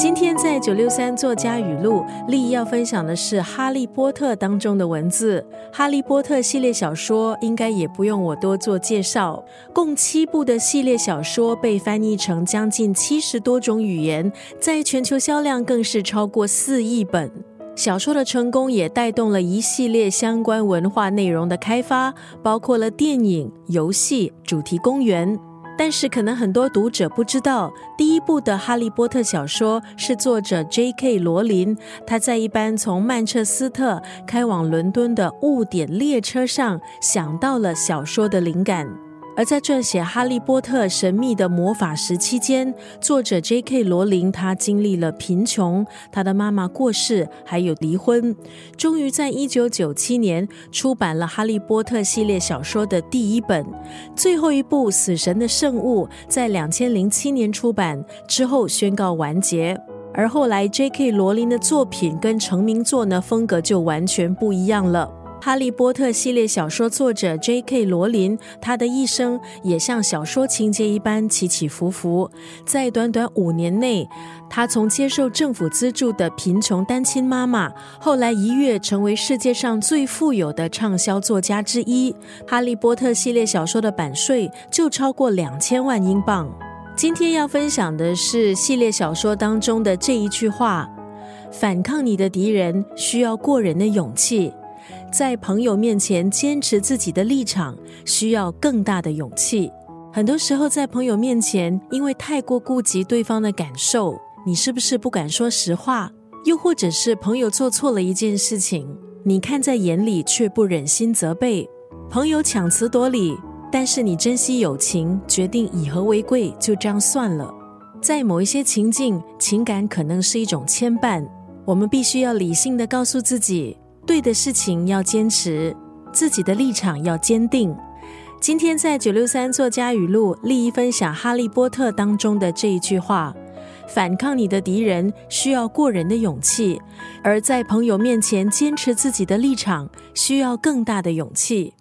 今天在九六三作家语录，丽要分享的是《哈利波特》当中的文字。《哈利波特》系列小说应该也不用我多做介绍，共七部的系列小说被翻译成将近七十多种语言，在全球销量更是超过四亿本。小说的成功也带动了一系列相关文化内容的开发，包括了电影、游戏、主题公园。但是，可能很多读者不知道，第一部的《哈利波特》小说是作者 J.K. 罗琳他在一班从曼彻斯特开往伦敦的误点列车上想到了小说的灵感。而在撰写《哈利波特：神秘的魔法石》期间，作者 J.K. 罗琳他经历了贫穷，他的妈妈过世，还有离婚，终于在一九九七年出版了《哈利波特》系列小说的第一本，最后一部《死神的圣物》在两千零七年出版之后宣告完结。而后来 J.K. 罗琳的作品跟成名作呢风格就完全不一样了。《哈利波特》系列小说作者 J.K. 罗琳，他的一生也像小说情节一般起起伏伏。在短短五年内，他从接受政府资助的贫穷单亲妈妈，后来一跃成为世界上最富有的畅销作家之一。《哈利波特》系列小说的版税就超过两千万英镑。今天要分享的是系列小说当中的这一句话：“反抗你的敌人需要过人的勇气。”在朋友面前坚持自己的立场，需要更大的勇气。很多时候，在朋友面前，因为太过顾及对方的感受，你是不是不敢说实话？又或者是朋友做错了一件事情，你看在眼里却不忍心责备？朋友强词夺理，但是你珍惜友情，决定以和为贵，就这样算了。在某一些情境，情感可能是一种牵绊，我们必须要理性的告诉自己。对的事情要坚持，自己的立场要坚定。今天在九六三作家语录利益分享《哈利波特》当中的这一句话：反抗你的敌人需要过人的勇气，而在朋友面前坚持自己的立场需要更大的勇气。